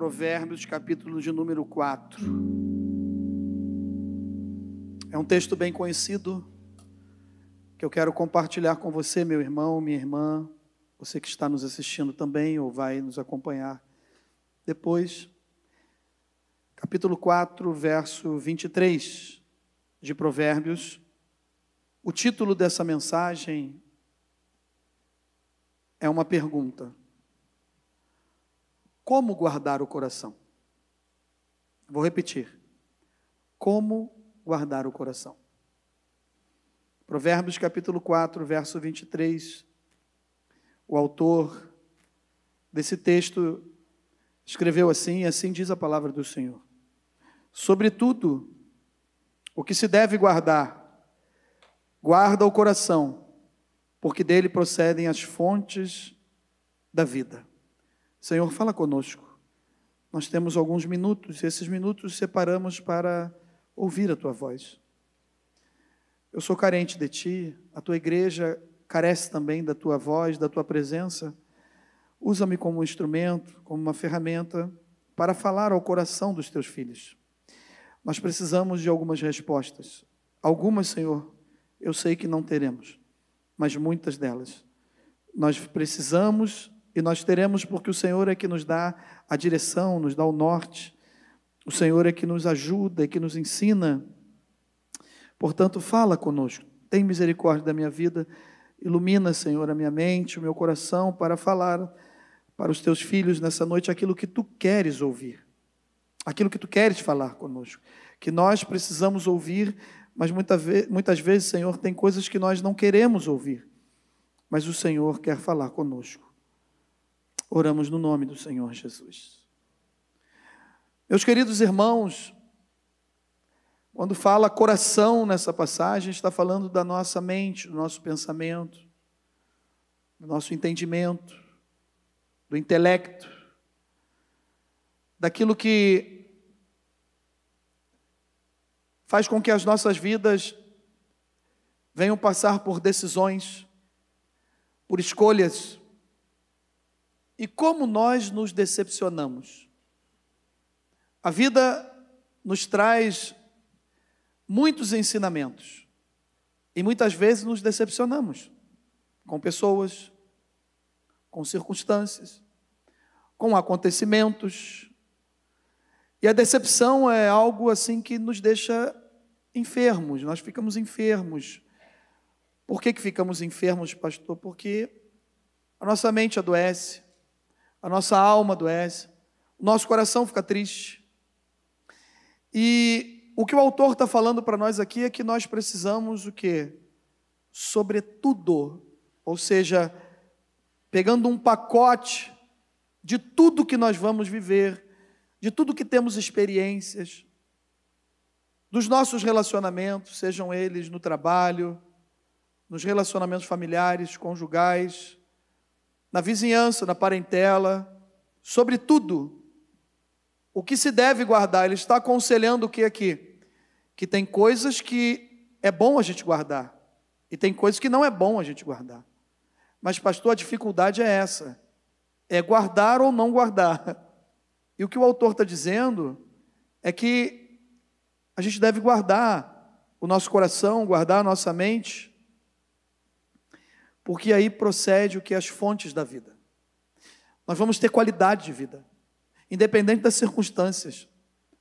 Provérbios, capítulo de número 4. É um texto bem conhecido que eu quero compartilhar com você, meu irmão, minha irmã, você que está nos assistindo também ou vai nos acompanhar depois. Capítulo 4, verso 23 de Provérbios. O título dessa mensagem é uma pergunta: Como guardar o coração? Vou repetir. Como guardar o coração? Provérbios capítulo 4, verso 23. O autor desse texto escreveu assim, e assim diz a palavra do Senhor. Sobretudo, o que se deve guardar, guarda o coração, porque dele procedem as fontes da vida. Senhor, fala conosco. Nós temos alguns minutos, e esses minutos separamos para ouvir a tua voz. Eu sou carente de ti, a tua igreja carece também da tua voz, da tua presença. Usa-me como um instrumento, como uma ferramenta para falar ao coração dos teus filhos. Nós precisamos de algumas respostas. Algumas, Senhor, eu sei que não teremos mas muitas delas. Nós precisamos e nós teremos porque o Senhor é que nos dá a direção, nos dá o norte. O Senhor é que nos ajuda, é que nos ensina. Portanto, fala conosco. Tem misericórdia da minha vida. Ilumina, Senhor, a minha mente, o meu coração para falar para os teus filhos nessa noite aquilo que tu queres ouvir. Aquilo que tu queres falar conosco. Que nós precisamos ouvir mas muitas vezes, Senhor, tem coisas que nós não queremos ouvir, mas o Senhor quer falar conosco. Oramos no nome do Senhor Jesus. Meus queridos irmãos, quando fala coração nessa passagem, está falando da nossa mente, do nosso pensamento, do nosso entendimento, do intelecto, daquilo que faz com que as nossas vidas venham passar por decisões, por escolhas. E como nós nos decepcionamos. A vida nos traz muitos ensinamentos. E muitas vezes nos decepcionamos com pessoas, com circunstâncias, com acontecimentos. E a decepção é algo assim que nos deixa enfermos, nós ficamos enfermos. Por que, que ficamos enfermos, pastor? Porque a nossa mente adoece, a nossa alma adoece, o nosso coração fica triste. E o que o autor está falando para nós aqui é que nós precisamos o quê? Sobretudo, ou seja, pegando um pacote de tudo que nós vamos viver, de tudo que temos experiências, dos nossos relacionamentos, sejam eles no trabalho, nos relacionamentos familiares, conjugais, na vizinhança, na parentela, sobretudo, o que se deve guardar. Ele está aconselhando o que aqui? Que tem coisas que é bom a gente guardar, e tem coisas que não é bom a gente guardar. Mas, pastor, a dificuldade é essa: é guardar ou não guardar. E o que o autor está dizendo é que a gente deve guardar o nosso coração, guardar a nossa mente, porque aí procede o que é as fontes da vida. Nós vamos ter qualidade de vida, independente das circunstâncias.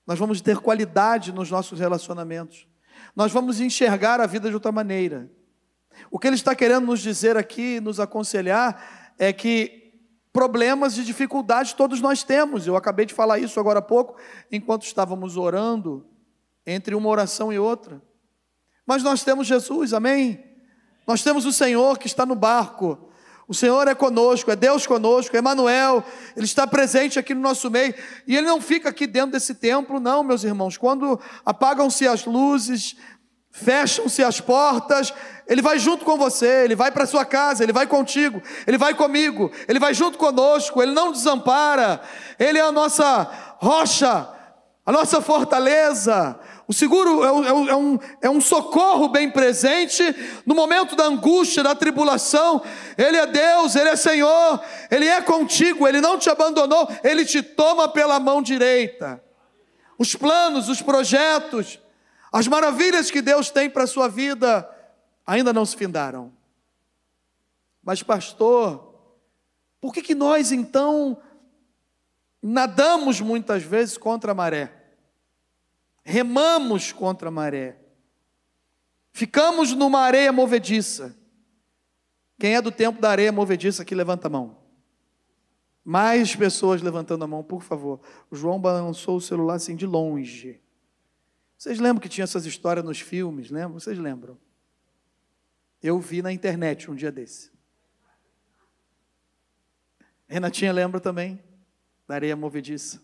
Nós vamos ter qualidade nos nossos relacionamentos. Nós vamos enxergar a vida de outra maneira. O que ele está querendo nos dizer aqui, nos aconselhar, é que problemas e dificuldades todos nós temos. Eu acabei de falar isso agora há pouco, enquanto estávamos orando entre uma oração e outra. Mas nós temos Jesus, amém? Nós temos o Senhor que está no barco. O Senhor é conosco, é Deus conosco, é Emmanuel, Ele está presente aqui no nosso meio, e Ele não fica aqui dentro desse templo, não, meus irmãos. Quando apagam-se as luzes, fecham-se as portas, Ele vai junto com você, Ele vai para sua casa, Ele vai contigo, Ele vai comigo, Ele vai junto conosco, Ele não desampara, Ele é a nossa rocha, a nossa fortaleza, O seguro é um, é, um, é um, socorro bem presente no momento da angústia, da tribulação. Ele é Deus, Ele é Senhor, Ele é contigo, Ele não te abandonou, Ele te toma pela mão direita. Os planos, os projetos, as maravilhas que Deus tem para a sua vida ainda não se findaram. Mas, pastor, por que, que nós então nadamos muitas vezes contra a maré? Remamos contra a maré, ficamos numa areia movediça. Quem é do tempo da areia movediça aqui, levanta a mão. Mais pessoas levantando a mão, por favor. O João balançou o celular assim de longe. Vocês lembram que tinha essas histórias nos filmes, lembram? Vocês lembram? Eu vi na internet um dia desse. Renatinha lembra também da areia movediça.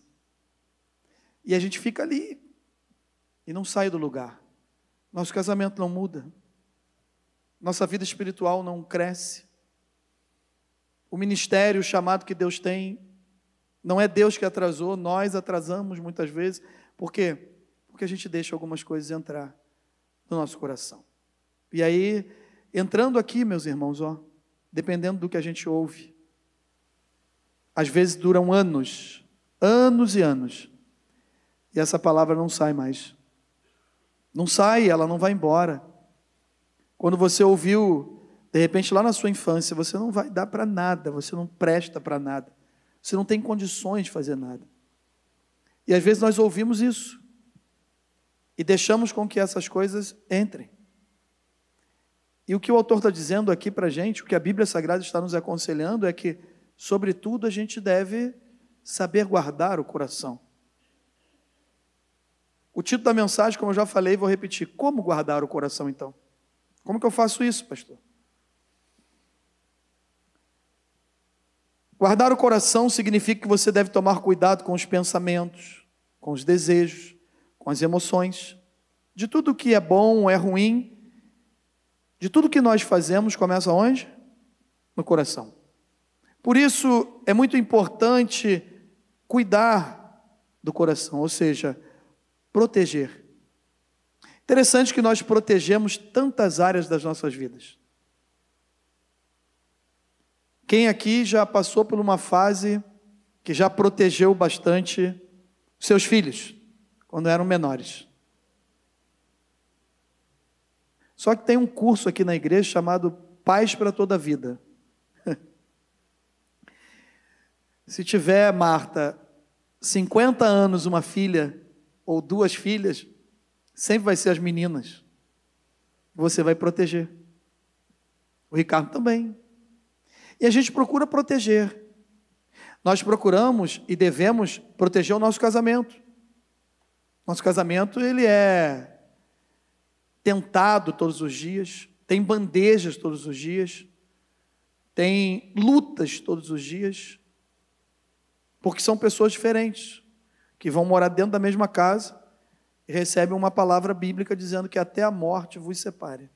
E a gente fica ali, e não sai do lugar. Nosso casamento não muda. Nossa vida espiritual não cresce. O ministério, o chamado que Deus tem, não é Deus que atrasou, nós atrasamos muitas vezes. Por quê? Porque a gente deixa algumas coisas entrar no nosso coração. E aí, entrando aqui, meus irmãos, ó, dependendo do que a gente ouve, às vezes duram anos, anos e anos, e essa palavra não sai mais. Não sai, ela não vai embora. Quando você ouviu, de repente lá na sua infância, você não vai dar para nada, você não presta para nada. Você não tem condições de fazer nada. E às vezes nós ouvimos isso e deixamos com que essas coisas entrem. E o que o autor está dizendo aqui para a gente, o que a Bíblia Sagrada está nos aconselhando é que, sobretudo, a gente deve saber guardar o coração. O título da mensagem, como eu já falei, vou repetir: Como guardar o coração então? Como que eu faço isso, pastor? Guardar o coração significa que você deve tomar cuidado com os pensamentos, com os desejos, com as emoções, de tudo que é bom é ruim, de tudo que nós fazemos, começa onde? No coração. Por isso é muito importante cuidar do coração, ou seja, proteger. Interessante que nós protegemos tantas áreas das nossas vidas. Quem aqui já passou por uma fase que já protegeu bastante seus filhos, quando eram menores? Só que tem um curso aqui na igreja chamado Paz para Toda a Vida. Se tiver, Marta, 50 anos uma filha ou duas filhas, sempre vai ser as meninas. Você vai proteger. O Ricardo também. E a gente procura proteger. Nós procuramos e devemos proteger o nosso casamento. Nosso casamento, ele é tentado todos os dias, tem bandejas todos os dias, tem lutas todos os dias, porque são pessoas diferentes que vão morar dentro da mesma casa e recebem uma palavra bíblica dizendo que até a morte vos separe.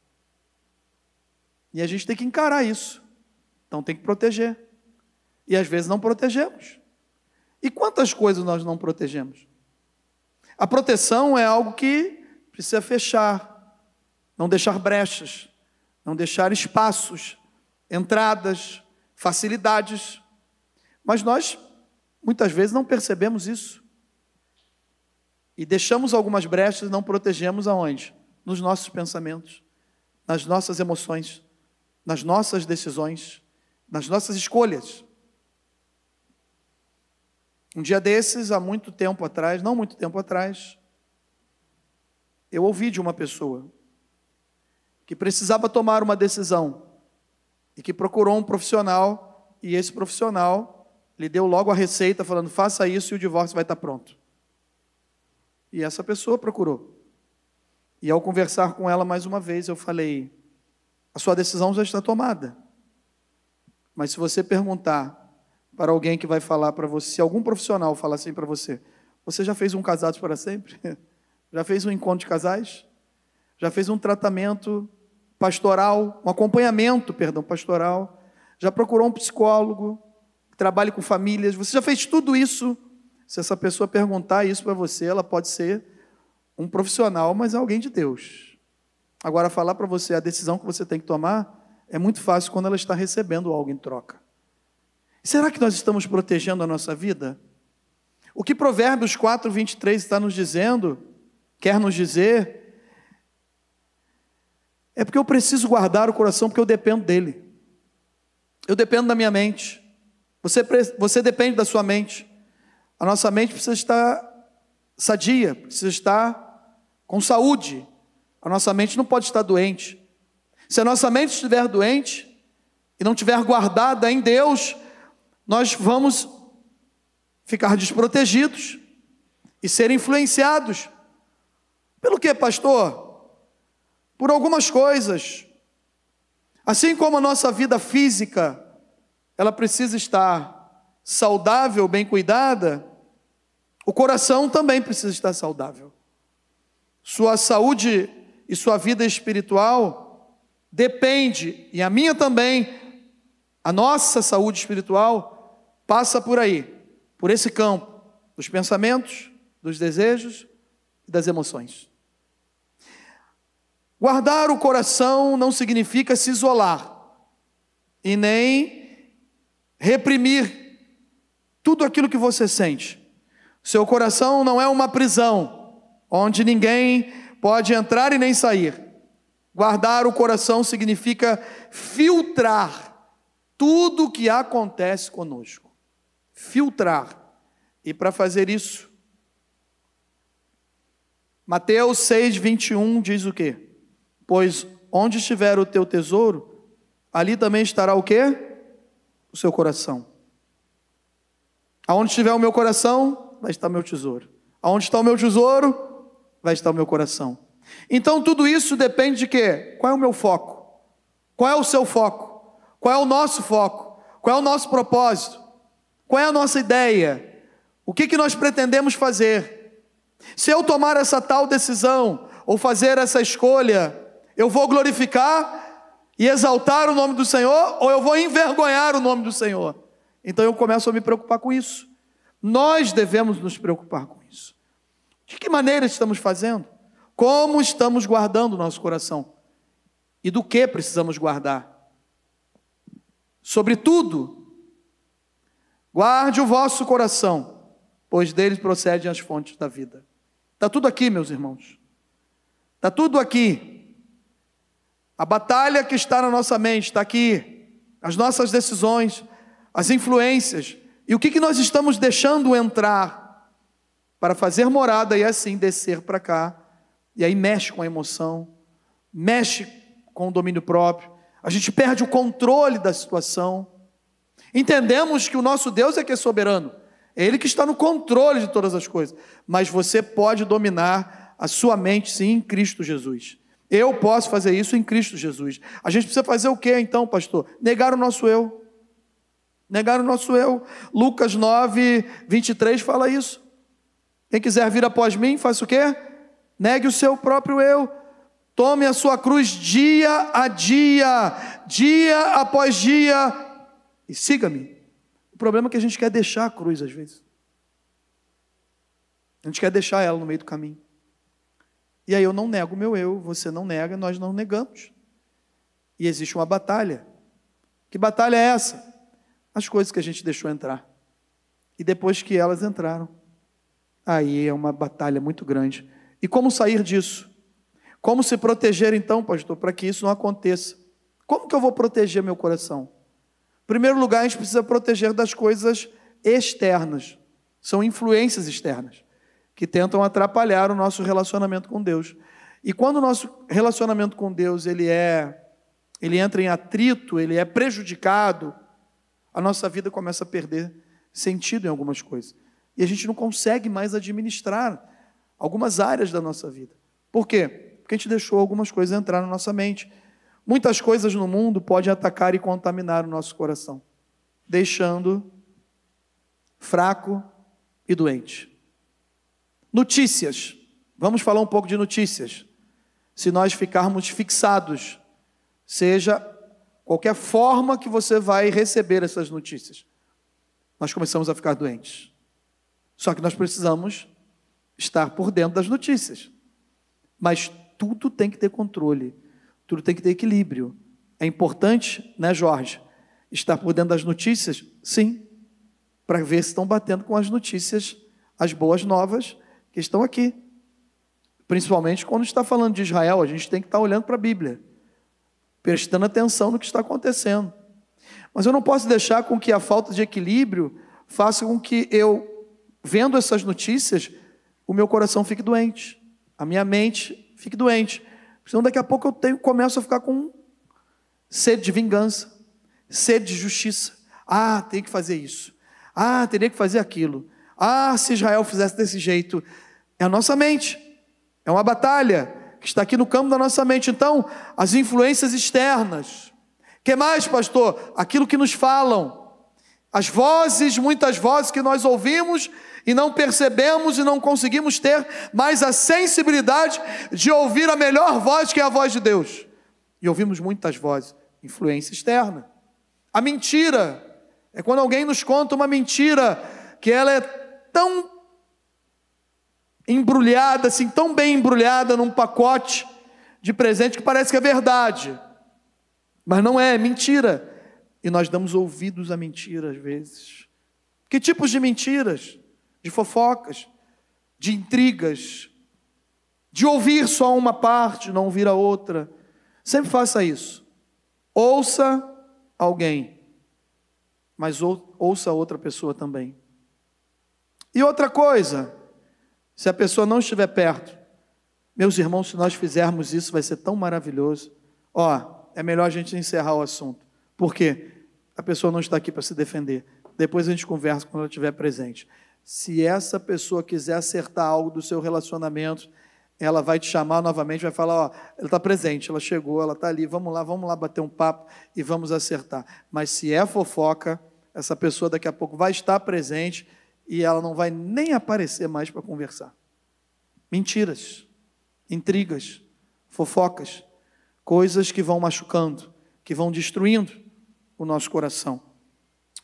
E a gente tem que encarar isso. Então tem que proteger. E às vezes não protegemos. E quantas coisas nós não protegemos? A proteção é algo que precisa fechar, não deixar brechas, não deixar espaços, entradas, facilidades. Mas nós muitas vezes não percebemos isso. E deixamos algumas brechas e não protegemos aonde? Nos nossos pensamentos, nas nossas emoções, nas nossas decisões, nas nossas escolhas. Um dia desses, há muito tempo atrás, não muito tempo atrás, eu ouvi de uma pessoa que precisava tomar uma decisão e que procurou um profissional e esse profissional lhe deu logo a receita falando: faça isso e o divórcio vai estar pronto. E essa pessoa procurou. E ao conversar com ela mais uma vez, eu falei: a sua decisão já está tomada. Mas se você perguntar para alguém que vai falar para você, se algum profissional falar assim para você, você já fez um casados para sempre? Já fez um encontro de casais? Já fez um tratamento pastoral, um acompanhamento, perdão, pastoral? Já procurou um psicólogo que trabalhe com famílias? Você já fez tudo isso? Se essa pessoa perguntar isso para você, ela pode ser um profissional, mas é alguém de Deus. Agora, falar para você a decisão que você tem que tomar é muito fácil quando ela está recebendo algo em troca. Será que nós estamos protegendo a nossa vida? O que Provérbios 4, 23 está nos dizendo, quer nos dizer, é porque eu preciso guardar o coração, porque eu dependo dele. Eu dependo da minha mente. Você, você depende da sua mente. A nossa mente precisa estar sadia, precisa estar com saúde. A nossa mente não pode estar doente. Se a nossa mente estiver doente e não estiver guardada em Deus, nós vamos ficar desprotegidos e ser influenciados. Pelo que, pastor? Por algumas coisas. Assim como a nossa vida física, ela precisa estar saudável, bem cuidada, o coração também precisa estar saudável. Sua saúde e sua vida espiritual depende, e a minha também, a nossa saúde espiritual passa por aí, por esse campo dos pensamentos, dos desejos e das emoções. Guardar o coração não significa se isolar e nem reprimir tudo aquilo que você sente. Seu coração não é uma prisão onde ninguém pode entrar e nem sair. Guardar o coração significa filtrar tudo o que acontece conosco filtrar. E para fazer isso, Mateus 6, 21 diz o quê? Pois onde estiver o teu tesouro, ali também estará o quê? O seu coração. Aonde estiver o meu coração, vai estar meu tesouro. Aonde está o meu tesouro, vai estar o meu coração. Então tudo isso depende de quê? Qual é o meu foco? Qual é o seu foco? Qual é o nosso foco? Qual é o nosso propósito? Qual é a nossa ideia? O que, que nós pretendemos fazer? Se eu tomar essa tal decisão, ou fazer essa escolha, eu vou glorificar e exaltar o nome do Senhor, ou eu vou envergonhar o nome do Senhor? Então eu começo a me preocupar com isso. Nós devemos nos preocupar com isso. De que maneira estamos fazendo? Como estamos guardando o nosso coração? E do que precisamos guardar? Sobretudo, Guarde o vosso coração, pois deles procedem as fontes da vida. Está tudo aqui, meus irmãos. Está tudo aqui. A batalha que está na nossa mente está aqui. As nossas decisões, as influências. E o que, que nós estamos deixando entrar para fazer morada e assim descer para cá. E aí mexe com a emoção, mexe com o domínio próprio. A gente perde o controle da situação. Entendemos que o nosso Deus é que é soberano, é Ele que está no controle de todas as coisas, mas você pode dominar a sua mente, sim, em Cristo Jesus. Eu posso fazer isso em Cristo Jesus. A gente precisa fazer o que então, pastor? Negar o nosso eu. Negar o nosso eu. Lucas 9, 23 fala isso. Quem quiser vir após mim, faça o quê? Negue o seu próprio eu. Tome a sua cruz dia a dia, dia após dia, e siga-me. O problema é que a gente quer deixar a cruz às vezes. A gente quer deixar ela no meio do caminho. E aí eu não nego o meu eu, você não nega, nós não negamos. E existe uma batalha. Que batalha é essa? As coisas que a gente deixou entrar. E depois que elas entraram, aí é uma batalha muito grande. E como sair disso? Como se proteger então, pastor, para que isso não aconteça? Como que eu vou proteger meu coração? primeiro lugar, a gente precisa proteger das coisas externas. São influências externas que tentam atrapalhar o nosso relacionamento com Deus. E quando o nosso relacionamento com Deus ele é ele entra em atrito, ele é prejudicado, a nossa vida começa a perder sentido em algumas coisas. E a gente não consegue mais administrar algumas áreas da nossa vida. Por quê? Porque a gente deixou algumas coisas entrar na nossa mente. Muitas coisas no mundo podem atacar e contaminar o nosso coração, deixando fraco e doente. Notícias. Vamos falar um pouco de notícias. Se nós ficarmos fixados, seja qualquer forma que você vai receber essas notícias, nós começamos a ficar doentes. Só que nós precisamos estar por dentro das notícias. Mas tudo tem que ter controle, tudo tem que ter equilíbrio. É importante, né, Jorge, estar por dentro das notícias? Sim, para ver se estão batendo com as notícias, as boas novas que estão aqui. Principalmente quando está falando de Israel, a gente tem que estar olhando para a Bíblia, prestando atenção no que está acontecendo. Mas eu não posso deixar com que a falta de equilíbrio faça com que eu, vendo essas notícias, o meu coração fique doente, a minha mente fique doente. Senão daqui a pouco eu tenho, começo a ficar com sede de vingança, sede de justiça. Ah, tem que fazer isso. Ah, teria que fazer aquilo. Ah, se Israel fizesse desse jeito. É a nossa mente. É uma batalha que está aqui no campo da nossa mente. Então, as influências externas. Que mais, pastor? Aquilo que nos falam. As vozes, muitas vozes que nós ouvimos e não percebemos e não conseguimos ter mais a sensibilidade de ouvir a melhor voz que é a voz de Deus. E ouvimos muitas vozes, influência externa. A mentira é quando alguém nos conta uma mentira que ela é tão embrulhada, assim, tão bem embrulhada num pacote de presente que parece que é verdade. Mas não é, é mentira. E nós damos ouvidos à mentira às vezes. Que tipos de mentiras? De fofocas, de intrigas, de ouvir só uma parte, não ouvir a outra. Sempre faça isso. Ouça alguém, mas ouça outra pessoa também. E outra coisa, se a pessoa não estiver perto, meus irmãos, se nós fizermos isso, vai ser tão maravilhoso. Ó, é melhor a gente encerrar o assunto. Por quê? A pessoa não está aqui para se defender. Depois a gente conversa quando ela estiver presente. Se essa pessoa quiser acertar algo do seu relacionamento, ela vai te chamar novamente, vai falar, ó, ela está presente, ela chegou, ela está ali, vamos lá, vamos lá bater um papo e vamos acertar. Mas se é fofoca, essa pessoa daqui a pouco vai estar presente e ela não vai nem aparecer mais para conversar. Mentiras, intrigas, fofocas, coisas que vão machucando, que vão destruindo o nosso coração.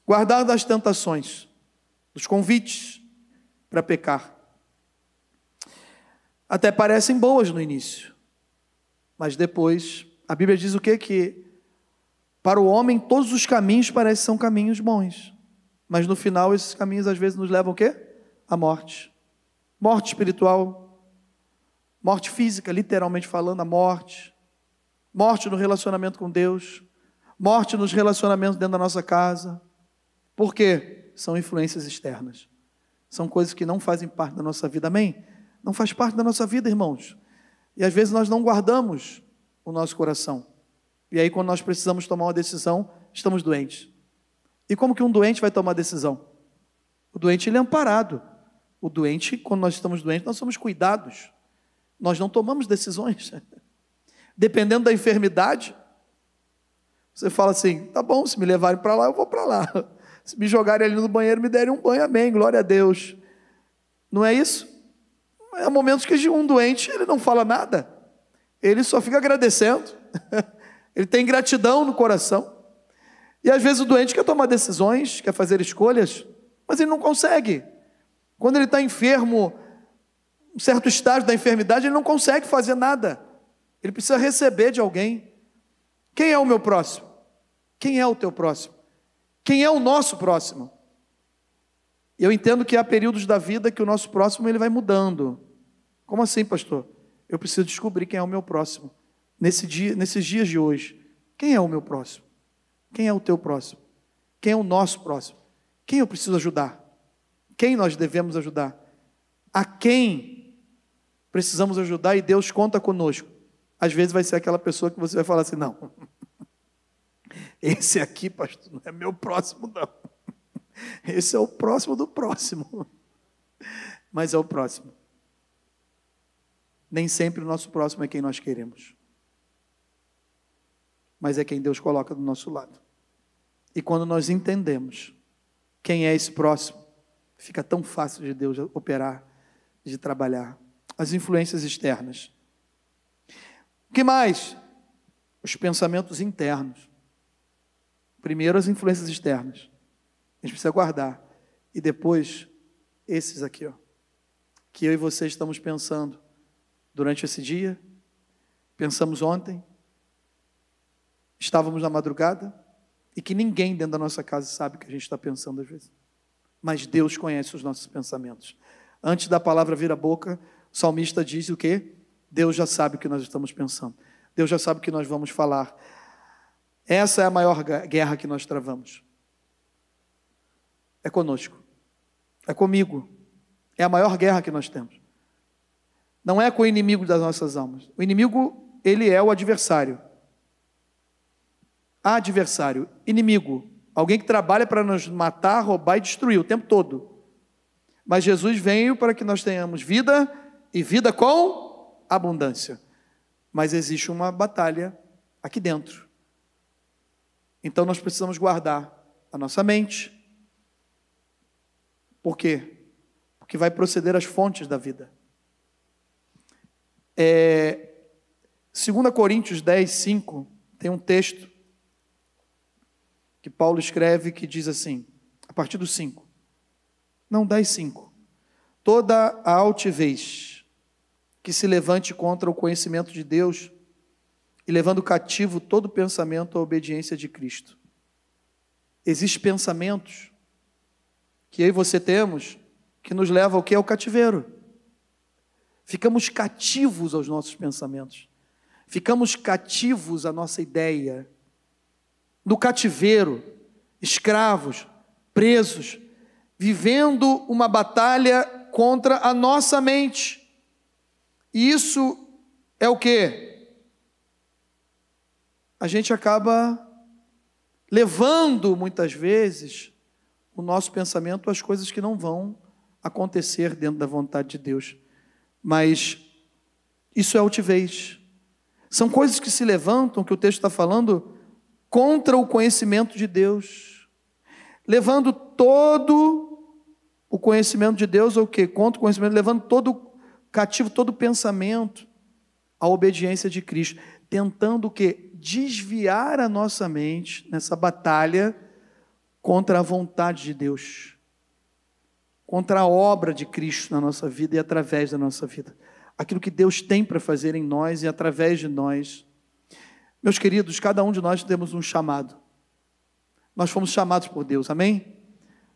Guardar das tentações, dos convites para pecar. Até parecem boas no início, mas depois, a Bíblia diz o que? Que para o homem todos os caminhos parecem são caminhos bons, mas no final esses caminhos às vezes nos levam o quê? A morte. Morte espiritual, morte física, literalmente falando, a morte. Morte no relacionamento com Deus, morte nos relacionamentos dentro da nossa casa. Por quê? São influências externas. São coisas que não fazem parte da nossa vida, amém? Não faz parte da nossa vida, irmãos. E às vezes nós não guardamos o nosso coração. E aí, quando nós precisamos tomar uma decisão, estamos doentes. E como que um doente vai tomar decisão? O doente ele é amparado. O doente, quando nós estamos doentes, nós somos cuidados. Nós não tomamos decisões. Dependendo da enfermidade, você fala assim: tá bom, se me levarem para lá, eu vou para lá. Se me jogarem ali no banheiro, me derem um banho, amém, glória a Deus. Não é isso? Há momentos que um doente ele não fala nada, ele só fica agradecendo, ele tem gratidão no coração. E às vezes o doente quer tomar decisões, quer fazer escolhas, mas ele não consegue. Quando ele está enfermo, um certo estágio da enfermidade, ele não consegue fazer nada. Ele precisa receber de alguém. Quem é o meu próximo? Quem é o teu próximo? Quem é o nosso próximo? Eu entendo que há períodos da vida que o nosso próximo ele vai mudando. Como assim, pastor? Eu preciso descobrir quem é o meu próximo. Nesse dia, nesses dias de hoje, quem é o meu próximo? Quem é o teu próximo? Quem é o nosso próximo? Quem eu preciso ajudar? Quem nós devemos ajudar? A quem precisamos ajudar e Deus conta conosco? Às vezes vai ser aquela pessoa que você vai falar assim: não, esse aqui, pastor, não é meu próximo, não. Esse é o próximo do próximo. Mas é o próximo. Nem sempre o nosso próximo é quem nós queremos. Mas é quem Deus coloca do nosso lado. E quando nós entendemos quem é esse próximo, fica tão fácil de Deus operar, de trabalhar. As influências externas. O que mais? Os pensamentos internos. Primeiro, as influências externas. A gente precisa guardar. E depois, esses aqui, ó. Que eu e você estamos pensando durante esse dia, pensamos ontem, estávamos na madrugada e que ninguém dentro da nossa casa sabe o que a gente está pensando às vezes. Mas Deus conhece os nossos pensamentos. Antes da palavra vir à boca, o salmista diz o quê? Deus já sabe o que nós estamos pensando. Deus já sabe o que nós vamos falar. Essa é a maior guerra que nós travamos. É conosco. É comigo. É a maior guerra que nós temos. Não é com o inimigo das nossas almas. O inimigo, ele é o adversário adversário, inimigo, alguém que trabalha para nos matar, roubar e destruir o tempo todo. Mas Jesus veio para que nós tenhamos vida e vida com abundância. Mas existe uma batalha aqui dentro. Então nós precisamos guardar a nossa mente. Por quê? Porque vai proceder às fontes da vida. É, 2 Coríntios 10, 5, tem um texto que Paulo escreve que diz assim, a partir do 5. Não, 10, 5. Toda a altivez que se levante contra o conhecimento de Deus e levando cativo todo pensamento à obediência de Cristo. Existem pensamentos que eu e você temos que nos levam ao que? Ao cativeiro. Ficamos cativos aos nossos pensamentos. Ficamos cativos à nossa ideia no cativeiro, escravos, presos, vivendo uma batalha contra a nossa mente. E isso é o que? A gente acaba levando muitas vezes o nosso pensamento às coisas que não vão acontecer dentro da vontade de Deus. Mas isso é altivez. São coisas que se levantam, que o texto está falando, contra o conhecimento de Deus, levando todo o conhecimento de Deus, ou o que? Contra o conhecimento, levando todo cativo, todo pensamento à obediência de Cristo, tentando o que? Desviar a nossa mente nessa batalha contra a vontade de Deus, contra a obra de Cristo na nossa vida e através da nossa vida. Aquilo que Deus tem para fazer em nós e através de nós. Meus queridos, cada um de nós temos um chamado. Nós fomos chamados por Deus, amém?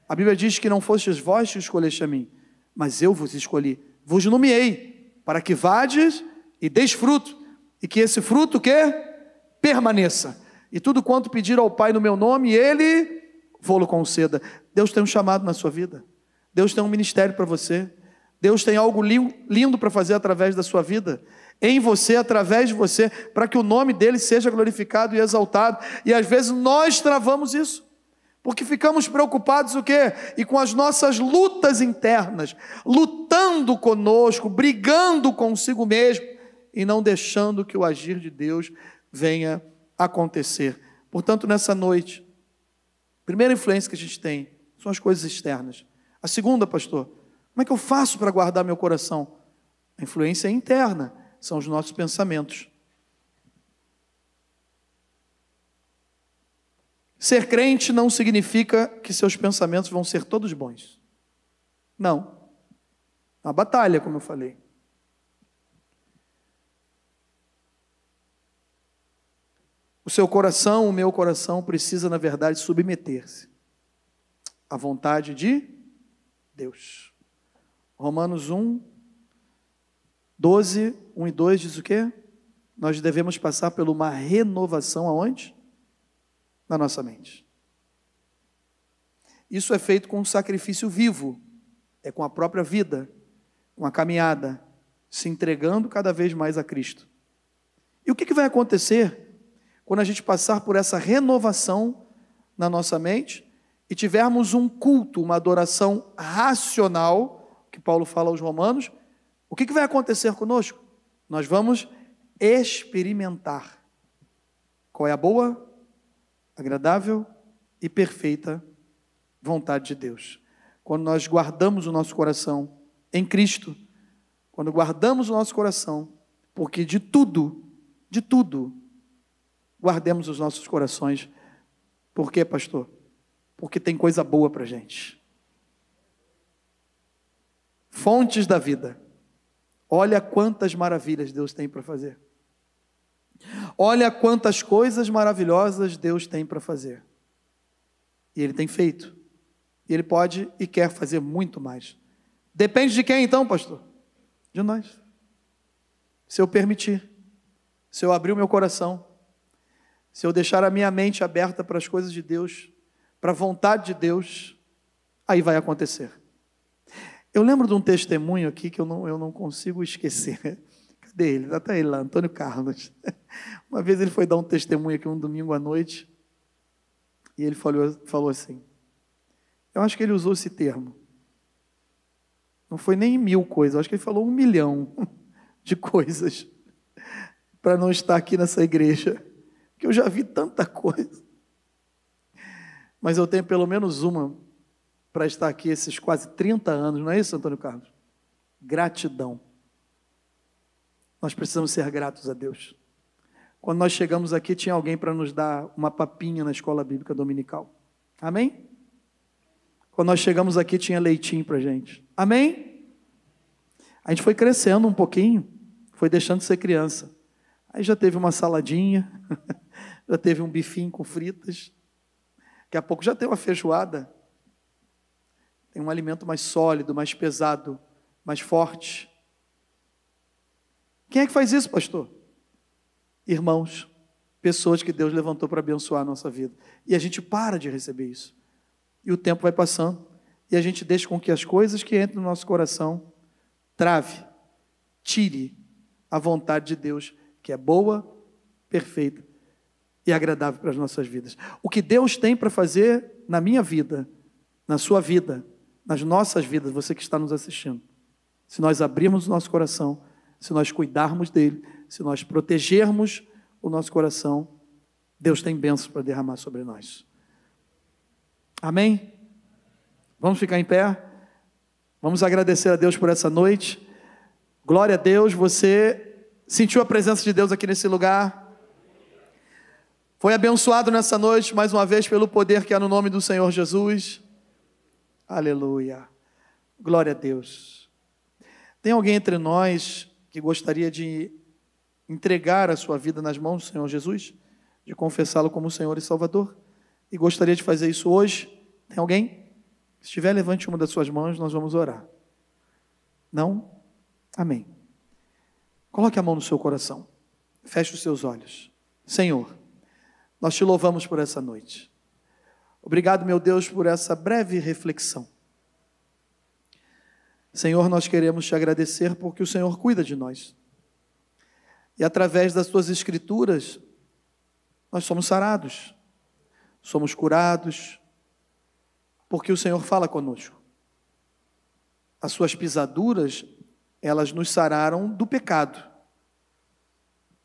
A Bíblia diz que não fostes vós que escolheste a mim, mas eu vos escolhi, vos nomeei, para que vades e deis fruto, e que esse fruto que permaneça. E tudo quanto pedir ao Pai no meu nome, Ele vou-lo conceda. Deus tem um chamado na sua vida. Deus tem um ministério para você. Deus tem algo lindo para fazer através da sua vida em você, através de você, para que o nome dele seja glorificado e exaltado. E às vezes nós travamos isso. Porque ficamos preocupados o quê? E com as nossas lutas internas, lutando conosco, brigando consigo mesmo e não deixando que o agir de Deus venha acontecer. Portanto, nessa noite, a primeira influência que a gente tem são as coisas externas. A segunda, pastor, como é que eu faço para guardar meu coração? A influência é interna são os nossos pensamentos. Ser crente não significa que seus pensamentos vão ser todos bons. Não. É uma batalha, como eu falei. O seu coração, o meu coração, precisa, na verdade, submeter-se à vontade de Deus. Romanos 1, 12, 1 e 2 diz o quê? Nós devemos passar por uma renovação aonde? Na nossa mente. Isso é feito com um sacrifício vivo, é com a própria vida, com a caminhada, se entregando cada vez mais a Cristo. E o que, que vai acontecer quando a gente passar por essa renovação na nossa mente e tivermos um culto, uma adoração racional, que Paulo fala aos Romanos, o que, vai acontecer conosco? Nós vamos experimentar qual é a boa, agradável e perfeita vontade de Deus. Quando nós guardamos o nosso coração em Cristo, quando guardamos o nosso coração, porque de tudo, de tudo, guardemos os nossos corações. Por quê, pastor? Porque tem coisa boa para gente. Fontes da vida Olha quantas maravilhas Deus tem para fazer. Olha quantas coisas maravilhosas Deus tem para fazer. E Ele tem feito. E Ele pode e quer fazer muito mais. Depende de quem então, pastor? De nós. Se eu permitir, se eu abrir o meu coração, se eu deixar a minha mente aberta para as coisas de Deus, para a vontade de Deus, aí vai acontecer. Eu lembro de um testemunho aqui que eu não, eu não consigo esquecer. Cadê ele? Está ele lá, Antônio Carlos. Uma vez ele foi dar um testemunho aqui um domingo à noite, e ele falou, falou assim, eu acho que ele usou esse termo, não foi nem mil coisas, acho que ele falou um milhão de coisas para não estar aqui nessa igreja, que eu já vi tanta coisa. Mas eu tenho pelo menos uma para estar aqui esses quase 30 anos, não é isso, Antônio Carlos? Gratidão. Nós precisamos ser gratos a Deus. Quando nós chegamos aqui, tinha alguém para nos dar uma papinha na escola bíblica dominical. Amém? Quando nós chegamos aqui, tinha leitinho para gente. Amém? A gente foi crescendo um pouquinho, foi deixando de ser criança. Aí já teve uma saladinha, já teve um bifinho com fritas. Daqui a pouco já tem uma feijoada. Tem um alimento mais sólido, mais pesado, mais forte. Quem é que faz isso, pastor? Irmãos, pessoas que Deus levantou para abençoar a nossa vida. E a gente para de receber isso. E o tempo vai passando. E a gente deixa com que as coisas que entram no nosso coração trave, tire a vontade de Deus, que é boa, perfeita e agradável para as nossas vidas. O que Deus tem para fazer na minha vida, na sua vida, nas nossas vidas, você que está nos assistindo. Se nós abrirmos o nosso coração, se nós cuidarmos dele, se nós protegermos o nosso coração, Deus tem bênçãos para derramar sobre nós. Amém? Vamos ficar em pé? Vamos agradecer a Deus por essa noite. Glória a Deus, você sentiu a presença de Deus aqui nesse lugar? Foi abençoado nessa noite, mais uma vez, pelo poder que há no nome do Senhor Jesus. Aleluia. Glória a Deus. Tem alguém entre nós que gostaria de entregar a sua vida nas mãos do Senhor Jesus? De confessá-lo como Senhor e Salvador? E gostaria de fazer isso hoje? Tem alguém? Se estiver, levante uma das suas mãos, nós vamos orar. Não? Amém. Coloque a mão no seu coração. Feche os seus olhos. Senhor, nós te louvamos por essa noite. Obrigado, meu Deus, por essa breve reflexão. Senhor, nós queremos te agradecer porque o Senhor cuida de nós. E através das tuas escrituras, nós somos sarados, somos curados, porque o Senhor fala conosco. As suas pisaduras, elas nos sararam do pecado,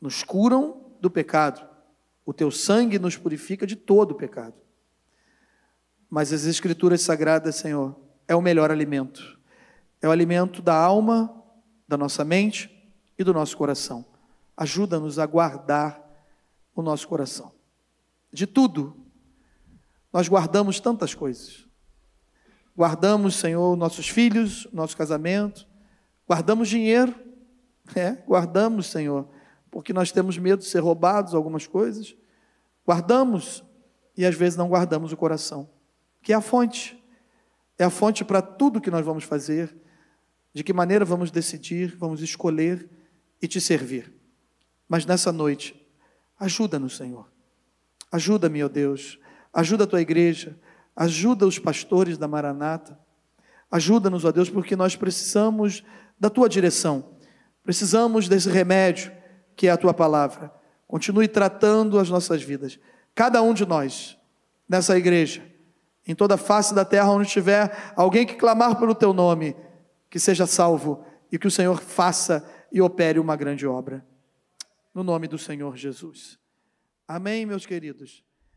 nos curam do pecado. O teu sangue nos purifica de todo o pecado. Mas as Escrituras Sagradas, Senhor, é o melhor alimento. É o alimento da alma, da nossa mente e do nosso coração. Ajuda-nos a guardar o nosso coração. De tudo, nós guardamos tantas coisas. Guardamos, Senhor, nossos filhos, nosso casamento, guardamos dinheiro, é, guardamos, Senhor, porque nós temos medo de ser roubados algumas coisas. Guardamos e às vezes não guardamos o coração que é a fonte. É a fonte para tudo que nós vamos fazer, de que maneira vamos decidir, vamos escolher e te servir. Mas nessa noite, ajuda-nos, Senhor. Ajuda-me, ó Deus. Ajuda a tua igreja. Ajuda os pastores da Maranata. Ajuda-nos, ó Deus, porque nós precisamos da tua direção. Precisamos desse remédio que é a tua palavra. Continue tratando as nossas vidas. Cada um de nós, nessa igreja, em toda a face da terra onde tiver alguém que clamar pelo teu nome, que seja salvo e que o Senhor faça e opere uma grande obra. No nome do Senhor Jesus. Amém, meus queridos.